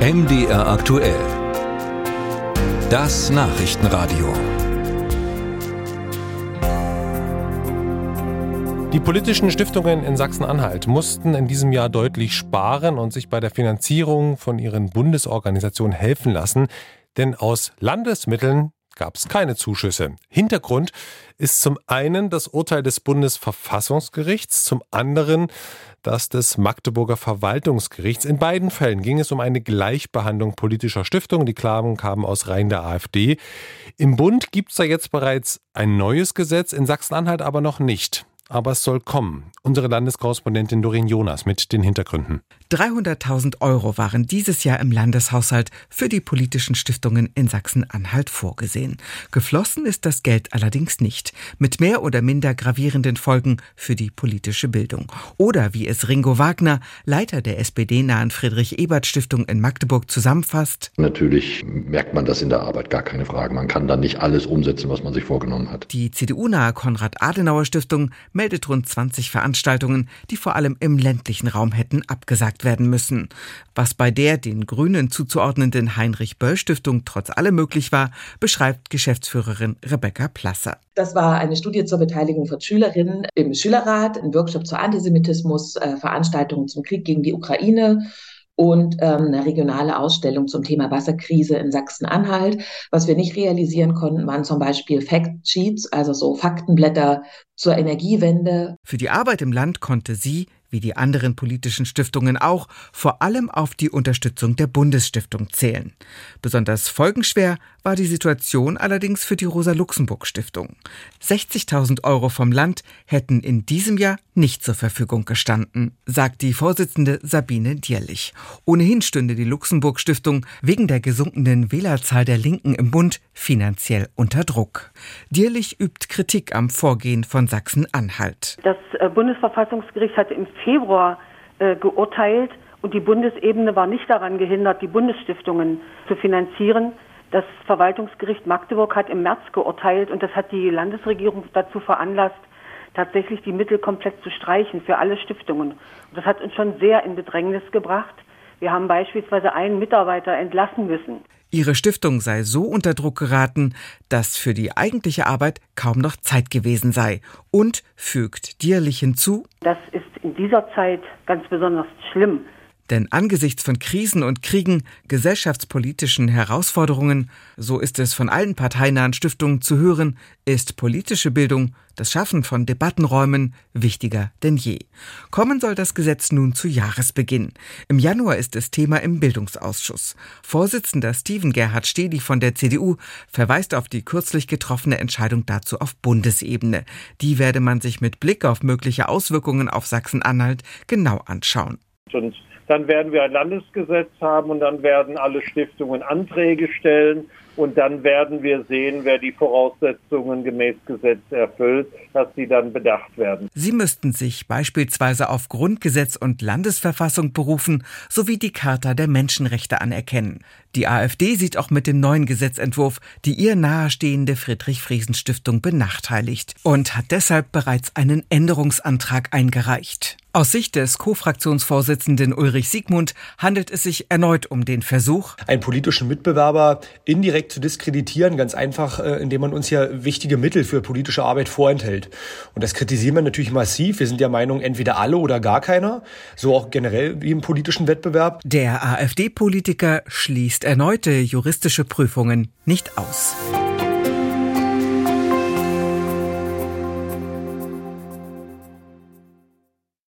MDR aktuell. Das Nachrichtenradio. Die politischen Stiftungen in Sachsen-Anhalt mussten in diesem Jahr deutlich sparen und sich bei der Finanzierung von ihren Bundesorganisationen helfen lassen, denn aus Landesmitteln gab es keine Zuschüsse. Hintergrund ist zum einen das Urteil des Bundesverfassungsgerichts, zum anderen das des Magdeburger Verwaltungsgerichts. In beiden Fällen ging es um eine Gleichbehandlung politischer Stiftungen. Die Klagen kamen aus Reihen der AfD. Im Bund gibt es da jetzt bereits ein neues Gesetz, in Sachsen-Anhalt aber noch nicht aber es soll kommen. Unsere Landeskorrespondentin Doreen Jonas mit den Hintergründen. 300.000 Euro waren dieses Jahr im Landeshaushalt für die politischen Stiftungen in Sachsen-Anhalt vorgesehen. Geflossen ist das Geld allerdings nicht, mit mehr oder minder gravierenden Folgen für die politische Bildung. Oder wie es Ringo Wagner, Leiter der SPD-nahen Friedrich-Ebert-Stiftung in Magdeburg, zusammenfasst. Natürlich merkt man das in der Arbeit, gar keine Frage. Man kann da nicht alles umsetzen, was man sich vorgenommen hat. Die CDU-nahe Konrad-Adenauer-Stiftung meldet rund 20 Veranstaltungen, die vor allem im ländlichen Raum hätten abgesagt werden müssen. Was bei der den Grünen zuzuordnenden Heinrich-Böll-Stiftung trotz allem möglich war, beschreibt Geschäftsführerin Rebecca Plasser. Das war eine Studie zur Beteiligung von Schülerinnen im Schülerrat, ein Workshop zur Antisemitismus, äh, Veranstaltungen zum Krieg gegen die Ukraine und ähm, eine regionale Ausstellung zum Thema Wasserkrise in Sachsen-Anhalt. Was wir nicht realisieren konnten, waren zum Beispiel Fact Sheets, also so Faktenblätter zur Energiewende. Für die Arbeit im Land konnte sie wie die anderen politischen Stiftungen auch, vor allem auf die Unterstützung der Bundesstiftung zählen. Besonders folgenschwer war die Situation allerdings für die Rosa-Luxemburg-Stiftung. 60.000 Euro vom Land hätten in diesem Jahr nicht zur Verfügung gestanden, sagt die Vorsitzende Sabine Dierlich. Ohnehin stünde die Luxemburg-Stiftung wegen der gesunkenen Wählerzahl der Linken im Bund finanziell unter Druck. Dierlich übt Kritik am Vorgehen von Sachsen-Anhalt. Das äh, Bundesverfassungsgericht hatte im Februar äh, geurteilt und die Bundesebene war nicht daran gehindert, die Bundesstiftungen zu finanzieren. Das Verwaltungsgericht Magdeburg hat im März geurteilt und das hat die Landesregierung dazu veranlasst, tatsächlich die Mittel komplett zu streichen für alle Stiftungen. Und das hat uns schon sehr in Bedrängnis gebracht. Wir haben beispielsweise einen Mitarbeiter entlassen müssen. Ihre Stiftung sei so unter Druck geraten, dass für die eigentliche Arbeit kaum noch Zeit gewesen sei und fügt Dierlich hinzu. Das ist in dieser Zeit ganz besonders schlimm. Denn angesichts von Krisen und Kriegen, gesellschaftspolitischen Herausforderungen, so ist es von allen parteinahen Stiftungen zu hören, ist politische Bildung, das Schaffen von Debattenräumen wichtiger denn je. Kommen soll das Gesetz nun zu Jahresbeginn. Im Januar ist es Thema im Bildungsausschuss. Vorsitzender Steven Gerhard Stedi von der CDU verweist auf die kürzlich getroffene Entscheidung dazu auf Bundesebene. Die werde man sich mit Blick auf mögliche Auswirkungen auf Sachsen-Anhalt genau anschauen. Und dann werden wir ein Landesgesetz haben und dann werden alle Stiftungen Anträge stellen und dann werden wir sehen, wer die Voraussetzungen gemäß Gesetz erfüllt, dass sie dann bedacht werden. Sie müssten sich beispielsweise auf Grundgesetz und Landesverfassung berufen sowie die Charta der Menschenrechte anerkennen. Die AfD sieht auch mit dem neuen Gesetzentwurf die ihr nahestehende Friedrich-Friesen-Stiftung benachteiligt und hat deshalb bereits einen Änderungsantrag eingereicht. Aus Sicht des Co-Fraktionsvorsitzenden Ulrich Siegmund handelt es sich erneut um den Versuch, einen politischen Mitbewerber indirekt zu diskreditieren, ganz einfach, äh, indem man uns ja wichtige Mittel für politische Arbeit vorenthält. Und das kritisieren wir natürlich massiv. Wir sind der Meinung, entweder alle oder gar keiner, so auch generell wie im politischen Wettbewerb. Der AfD-Politiker schließt erneute juristische Prüfungen nicht aus.